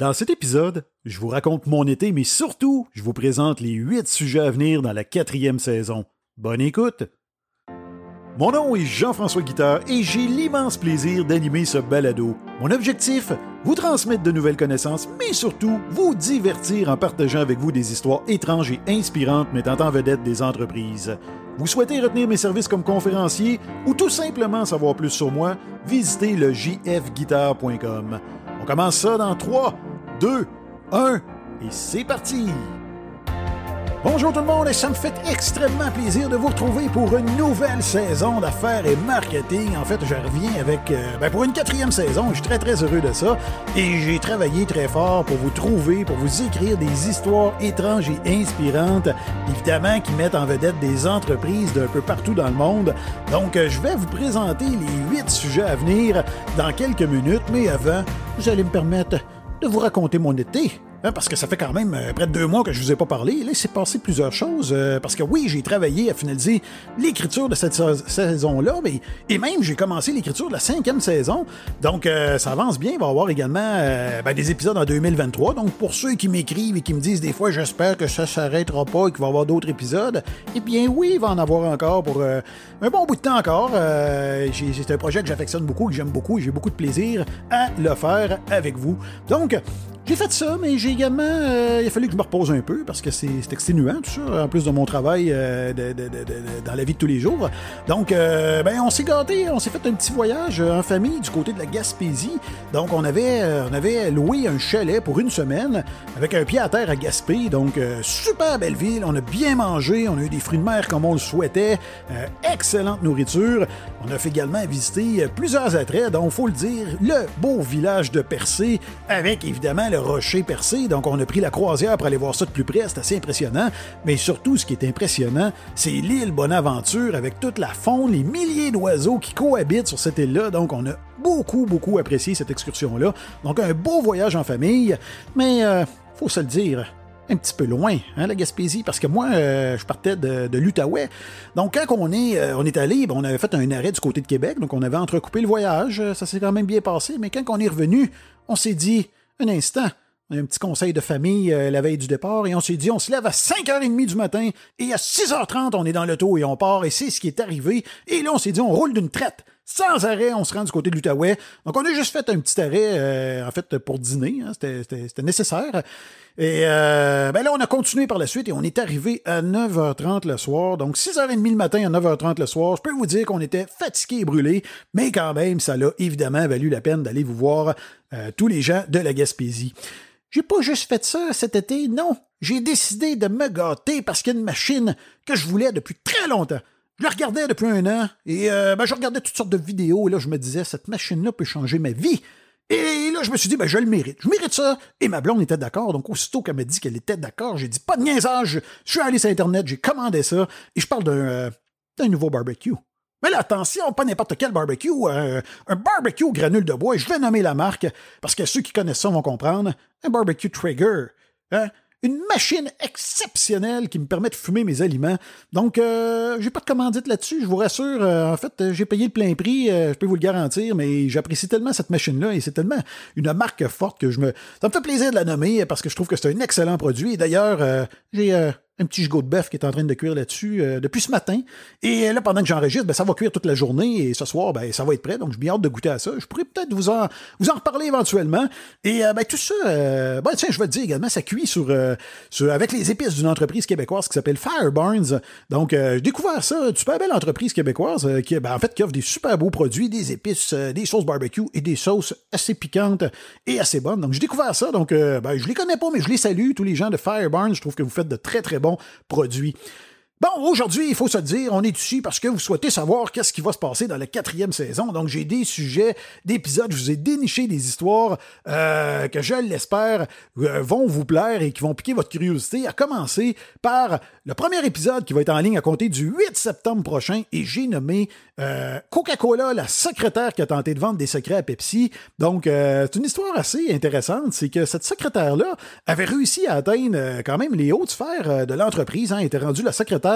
Dans cet épisode, je vous raconte mon été, mais surtout, je vous présente les huit sujets à venir dans la quatrième saison. Bonne écoute! Mon nom est Jean-François Guitard et j'ai l'immense plaisir d'animer ce balado. Mon objectif, vous transmettre de nouvelles connaissances, mais surtout vous divertir en partageant avec vous des histoires étranges et inspirantes mettant en vedette des entreprises. Vous souhaitez retenir mes services comme conférencier ou tout simplement savoir plus sur moi, visitez le jfguitar.com. On commence ça dans 3, 2, 1 et c'est parti! Bonjour tout le monde et ça me fait extrêmement plaisir de vous retrouver pour une nouvelle saison d'affaires et marketing. En fait, je reviens avec euh, ben pour une quatrième saison. Je suis très très heureux de ça et j'ai travaillé très fort pour vous trouver, pour vous écrire des histoires étranges et inspirantes, évidemment qui mettent en vedette des entreprises d'un peu partout dans le monde. Donc, euh, je vais vous présenter les huit sujets à venir dans quelques minutes, mais avant, vous allez me permettre de vous raconter mon été. Hein, parce que ça fait quand même euh, près de deux mois que je vous ai pas parlé. Là, il s'est passé plusieurs choses. Euh, parce que oui, j'ai travaillé à finaliser l'écriture de cette saison-là, mais et même j'ai commencé l'écriture de la cinquième saison. Donc euh, ça avance bien. Il va y avoir également ben, des épisodes en 2023. Donc pour ceux qui m'écrivent et qui me disent des fois j'espère que ça s'arrêtera pas et qu'il va y avoir d'autres épisodes, eh bien oui, il va en avoir encore pour un bon bout de temps encore. c'est un projet que j'affectionne beaucoup, que j'aime beaucoup et j'ai beaucoup de plaisir à le faire avec vous. Donc j'ai fait ça, mais j'ai également. Euh, il a fallu que je me repose un peu parce que c'est exténuant, tout ça, en plus de mon travail euh, dans la vie de tous les jours. Donc, euh, ben, on s'est gâté, on s'est fait un petit voyage en famille du côté de la Gaspésie. Donc, on avait, on avait loué un chalet pour une semaine avec un pied à terre à Gaspé. Donc, super belle ville, on a bien mangé, on a eu des fruits de mer comme on le souhaitait, excellente nourriture. On a fait également visiter plusieurs attraits, dont, faut le dire, le beau village de Percé avec évidemment le rocher percé, donc on a pris la croisière pour aller voir ça de plus près, c'est assez impressionnant. Mais surtout, ce qui est impressionnant, c'est l'île Bonaventure avec toute la faune, les milliers d'oiseaux qui cohabitent sur cette île-là. Donc on a beaucoup, beaucoup apprécié cette excursion-là. Donc un beau voyage en famille, mais euh, faut se le dire, un petit peu loin, hein, la Gaspésie, parce que moi, euh, je partais de, l'Outaouais. Donc, quand on est, euh, on est allé, on avait fait un arrêt du côté de Québec, donc on avait entrecoupé le voyage, ça s'est quand même bien passé, mais quand on est revenu, on s'est dit, un instant. On a un petit conseil de famille euh, la veille du départ et on s'est dit on se lève à 5h30 du matin et à 6h30 on est dans l'auto et on part et c'est ce qui est arrivé. Et là on s'est dit on roule d'une traite. Sans arrêt, on se rend du côté de l'Outaouais. Donc on a juste fait un petit arrêt euh, en fait pour dîner. Hein. C'était nécessaire. Et euh, ben là, on a continué par la suite et on est arrivé à 9h30 le soir. Donc 6h30 le matin à 9h30 le soir. Je peux vous dire qu'on était fatigué et brûlé, mais quand même, ça l'a évidemment valu la peine d'aller vous voir euh, tous les gens de la Gaspésie. J'ai pas juste fait ça cet été, non. J'ai décidé de me gâter parce qu'il y a une machine que je voulais depuis très longtemps. Je la regardais depuis un an et euh, ben, je regardais toutes sortes de vidéos et là je me disais cette machine-là peut changer ma vie. Et là, je me suis dit, ben, je le mérite. Je mérite ça. Et ma blonde était d'accord. Donc, aussitôt qu'elle m'a dit qu'elle était d'accord, j'ai dit, pas de niaisage. Je suis allé sur Internet, j'ai commandé ça. Et je parle d'un euh, nouveau barbecue. Mais là, attention, pas n'importe quel barbecue, un, un barbecue au granule de bois. Je vais nommer la marque, parce que ceux qui connaissent ça vont comprendre. Un barbecue Trigger. Hein? Une machine exceptionnelle qui me permet de fumer mes aliments. Donc, euh, j'ai pas de commandite là-dessus, je vous rassure. Euh, en fait, j'ai payé le plein prix, euh, je peux vous le garantir, mais j'apprécie tellement cette machine-là et c'est tellement une marque forte que je me... Ça me fait plaisir de la nommer parce que je trouve que c'est un excellent produit. Et d'ailleurs, j'ai un petit gigot de bœuf qui est en train de cuire là-dessus euh, depuis ce matin. Et là, pendant que j'enregistre, ben, ça va cuire toute la journée et ce soir, ben, ça va être prêt. Donc, je bien hâte de goûter à ça. Je pourrais peut-être vous en, vous en reparler éventuellement. Et euh, ben, tout ça, euh, ben, tiens, je vais te dire également, ça cuit sur, avec les épices d'une entreprise québécoise qui s'appelle Firebarns. Donc, j'ai découvert ça, une super belle entreprise québécoise qui, ben, en fait, qui offre des super beaux produits, des épices, des sauces barbecue et des sauces assez piquantes et assez bonnes. Donc, j'ai découvert ça. Donc, ben, je les connais pas, mais je les salue, tous les gens de Firebarns. Je trouve que vous faites de très, très bons produits. Bon, aujourd'hui, il faut se dire, on est ici parce que vous souhaitez savoir qu'est-ce qui va se passer dans la quatrième saison. Donc, j'ai des sujets d'épisodes, je vous ai déniché des histoires euh, que je l'espère euh, vont vous plaire et qui vont piquer votre curiosité, à commencer par le premier épisode qui va être en ligne à compter du 8 septembre prochain et j'ai nommé euh, Coca-Cola, la secrétaire qui a tenté de vendre des secrets à Pepsi. Donc, c'est une histoire assez intéressante, c'est que cette secrétaire-là avait réussi à atteindre quand même les hautes sphères de l'entreprise, hein, était rendue la secrétaire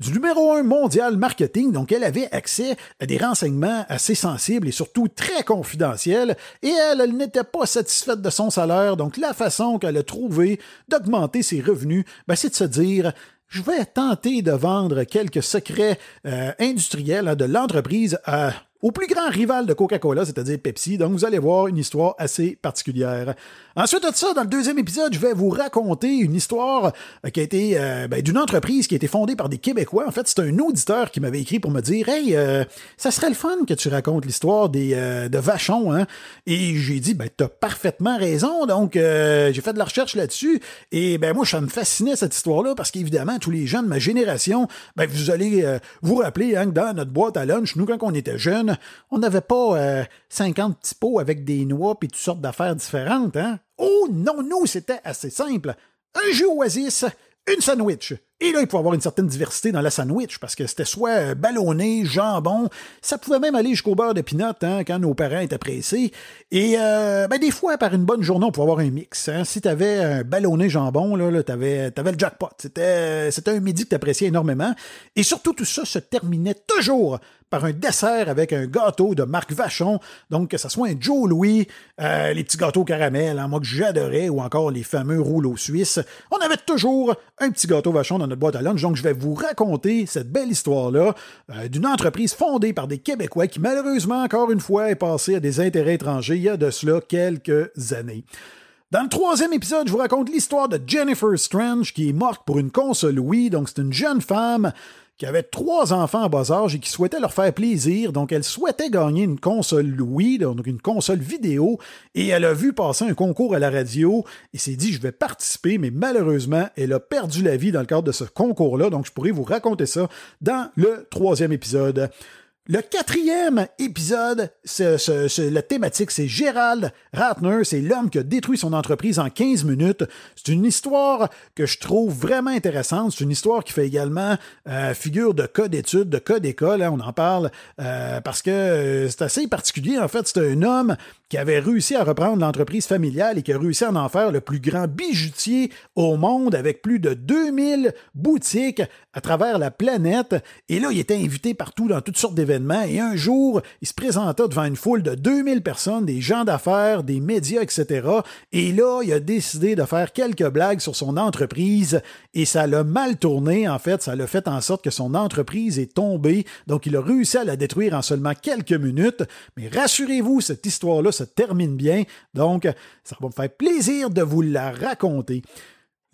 du numéro un mondial marketing, donc elle avait accès à des renseignements assez sensibles et surtout très confidentiels, et elle, elle n'était pas satisfaite de son salaire, donc la façon qu'elle a trouvé d'augmenter ses revenus, ben, c'est de se dire je vais tenter de vendre quelques secrets euh, industriels hein, de l'entreprise à au plus grand rival de Coca-Cola, c'est-à-dire Pepsi. Donc, vous allez voir une histoire assez particulière. Ensuite de ça, dans le deuxième épisode, je vais vous raconter une histoire euh, qui a été euh, ben, d'une entreprise qui a été fondée par des Québécois. En fait, c'est un auditeur qui m'avait écrit pour me dire Hey, euh, ça serait le fun que tu racontes l'histoire des de Vachon, hein? Et j'ai dit Ben, t'as parfaitement raison. Donc, j'ai fait de la recherche là-dessus. Et ben moi, ça me fascinait cette histoire-là parce qu'évidemment, tous les gens de ma génération, ben, vous allez vous rappeler hein, que dans notre boîte à lunch, nous, quand on était jeunes, on n'avait pas 50 euh, petits pots avec des noix et toutes sortes d'affaires différentes, hein? Oh non, nous, c'était assez simple. Un jus Oasis, une sandwich. Et là, il pouvait avoir une certaine diversité dans la sandwich parce que c'était soit euh, ballonné, jambon, ça pouvait même aller jusqu'au beurre de pinot hein, quand nos parents étaient pressés. Et euh, ben, des fois, par une bonne journée, on pouvait avoir un mix. Hein. Si tu avais un ballonné jambon, là, tu avais, le jackpot. C'était, un midi que tu appréciais énormément. Et surtout, tout ça se terminait toujours par un dessert avec un gâteau de marque Vachon. Donc, que ce soit un Joe Louis, euh, les petits gâteaux caramel, hein, moi que j'adorais, ou encore les fameux rouleaux suisses, on avait toujours un petit gâteau Vachon dans notre boîte à. Donc, je vais vous raconter cette belle histoire-là euh, d'une entreprise fondée par des Québécois qui, malheureusement, encore une fois, est passée à des intérêts étrangers il y a de cela quelques années. Dans le troisième épisode, je vous raconte l'histoire de Jennifer Strange qui est morte pour une console Wii. Donc, c'est une jeune femme qui avait trois enfants en bas âge et qui souhaitait leur faire plaisir. Donc, elle souhaitait gagner une console Wii, donc une console vidéo, et elle a vu passer un concours à la radio et s'est dit, je vais participer, mais malheureusement, elle a perdu la vie dans le cadre de ce concours-là. Donc, je pourrais vous raconter ça dans le troisième épisode. Le quatrième épisode, la thématique, c'est Gérald Ratner, c'est l'homme qui a détruit son entreprise en 15 minutes. C'est une histoire que je trouve vraiment intéressante. C'est une histoire qui fait également euh, figure de cas d'études, de cas d'école. Hein, on en parle euh, parce que euh, c'est assez particulier. En fait, c'est un homme qui avait réussi à reprendre l'entreprise familiale et qui a réussi à en faire le plus grand bijoutier au monde avec plus de 2000 boutiques à travers la planète. Et là, il était invité partout dans toutes sortes d'événements et un jour, il se présenta devant une foule de 2000 personnes, des gens d'affaires, des médias, etc. Et là, il a décidé de faire quelques blagues sur son entreprise et ça l'a mal tourné. En fait, ça l'a fait en sorte que son entreprise est tombée. Donc, il a réussi à la détruire en seulement quelques minutes. Mais rassurez-vous, cette histoire-là termine bien. Donc, ça va me faire plaisir de vous la raconter.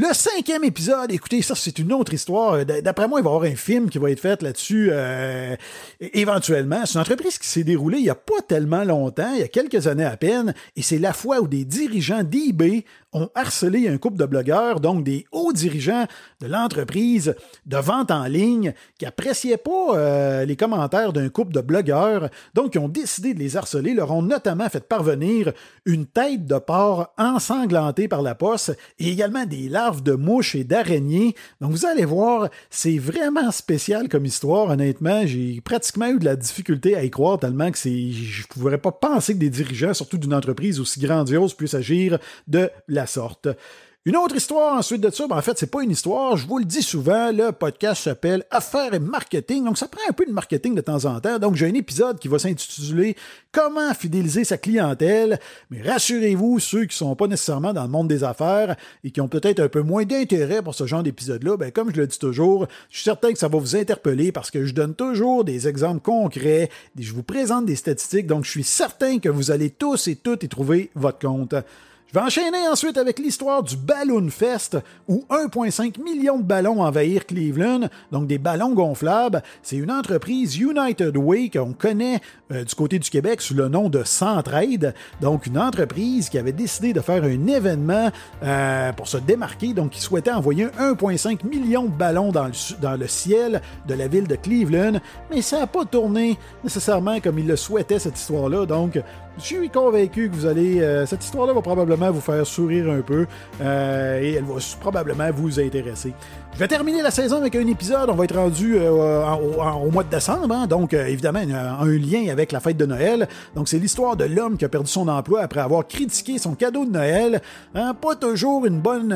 Le cinquième épisode, écoutez, ça c'est une autre histoire. D'après moi, il va y avoir un film qui va être fait là-dessus euh, éventuellement. C'est une entreprise qui s'est déroulée il n'y a pas tellement longtemps, il y a quelques années à peine, et c'est la fois où des dirigeants d'eBay ont harcelé un couple de blogueurs, donc des hauts dirigeants de l'entreprise de vente en ligne, qui appréciaient pas euh, les commentaires d'un couple de blogueurs, donc ils ont décidé de les harceler, leur ont notamment fait parvenir une tête de porc ensanglantée par la poste et également des larves de mouches et d'araignées. Donc vous allez voir, c'est vraiment spécial comme histoire, honnêtement. J'ai pratiquement eu de la difficulté à y croire tellement que je ne pourrais pas penser que des dirigeants, surtout d'une entreprise aussi grandiose, puissent agir de la sorte. Une autre histoire ensuite de ça, ben en fait, c'est pas une histoire, je vous le dis souvent, le podcast s'appelle Affaires et marketing, donc ça prend un peu de marketing de temps en temps. Donc j'ai un épisode qui va s'intituler Comment fidéliser sa clientèle. Mais rassurez-vous, ceux qui sont pas nécessairement dans le monde des affaires et qui ont peut-être un peu moins d'intérêt pour ce genre d'épisode-là, ben comme je le dis toujours, je suis certain que ça va vous interpeller parce que je donne toujours des exemples concrets, je vous présente des statistiques, donc je suis certain que vous allez tous et toutes y trouver votre compte. Je vais enchaîner ensuite avec l'histoire du Balloon Fest, où 1,5 million de ballons envahirent Cleveland, donc des ballons gonflables. C'est une entreprise United Way qu'on connaît euh, du côté du Québec sous le nom de Centraide, donc une entreprise qui avait décidé de faire un événement euh, pour se démarquer, donc qui souhaitait envoyer 1,5 million de ballons dans le, dans le ciel de la ville de Cleveland, mais ça n'a pas tourné nécessairement comme il le souhaitait cette histoire-là, donc Je suis convaincu que vous allez. Euh, cette histoire-là va probablement vous faire sourire un peu euh, et elle va probablement vous intéresser. Je vais terminer la saison avec un épisode. On va être rendu euh, au mois de décembre, hein. donc évidemment un, lien avec la fête de Noël. Donc c'est l'histoire de l'homme qui a perdu son emploi après avoir critiqué son cadeau de Noël. Hein. pas toujours une bonne,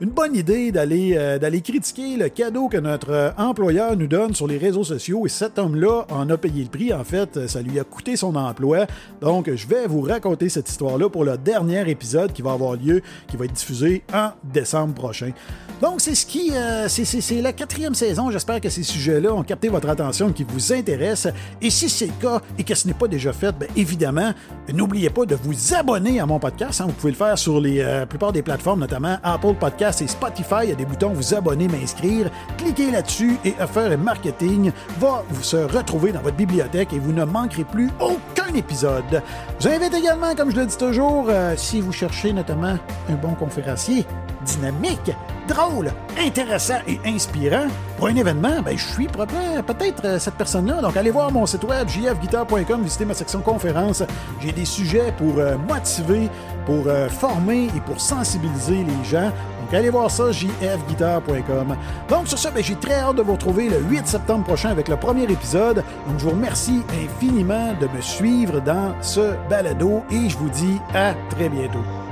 une bonne idée d'aller d'aller critiquer le cadeau que notre employeur nous donne sur les réseaux sociaux. Et cet homme-là en a payé le prix. En fait, ça lui a coûté son emploi. Donc je vais vous raconter cette histoire-là pour le dernier épisode qui va avoir lieu, qui va être diffusé en décembre prochain. Donc, c'est ce qui. Euh, c'est la quatrième saison. J'espère que ces sujets-là ont capté votre attention, qui vous intéressent. Et si c'est le cas et que ce n'est pas déjà fait, bien évidemment, n'oubliez pas de vous abonner à mon podcast. Hein. Vous pouvez le faire sur les euh, plupart des plateformes, notamment Apple Podcasts et Spotify. Il y a des boutons vous abonner, m'inscrire. Cliquez là-dessus et Affaires et Marketing va vous se retrouver dans votre bibliothèque et vous ne manquerez plus aucun épisode. Je vous invite également, comme je le dis toujours, euh, si vous cherchez notamment un bon conférencier dynamique, drôle, intéressant et inspirant pour un événement, ben, je suis peut-être euh, cette personne-là. Donc, allez voir mon site web, jfguitar.com, visitez ma section conférence. J'ai des sujets pour euh, motiver, pour former et pour sensibiliser les gens. Donc, allez voir ça, jfguitar.com. Donc, sur ça, ben, j'ai très hâte de vous retrouver le 8 septembre prochain avec le premier épisode. Donc, je vous remercie infiniment de me suivre dans ce balado et je vous dis à très bientôt.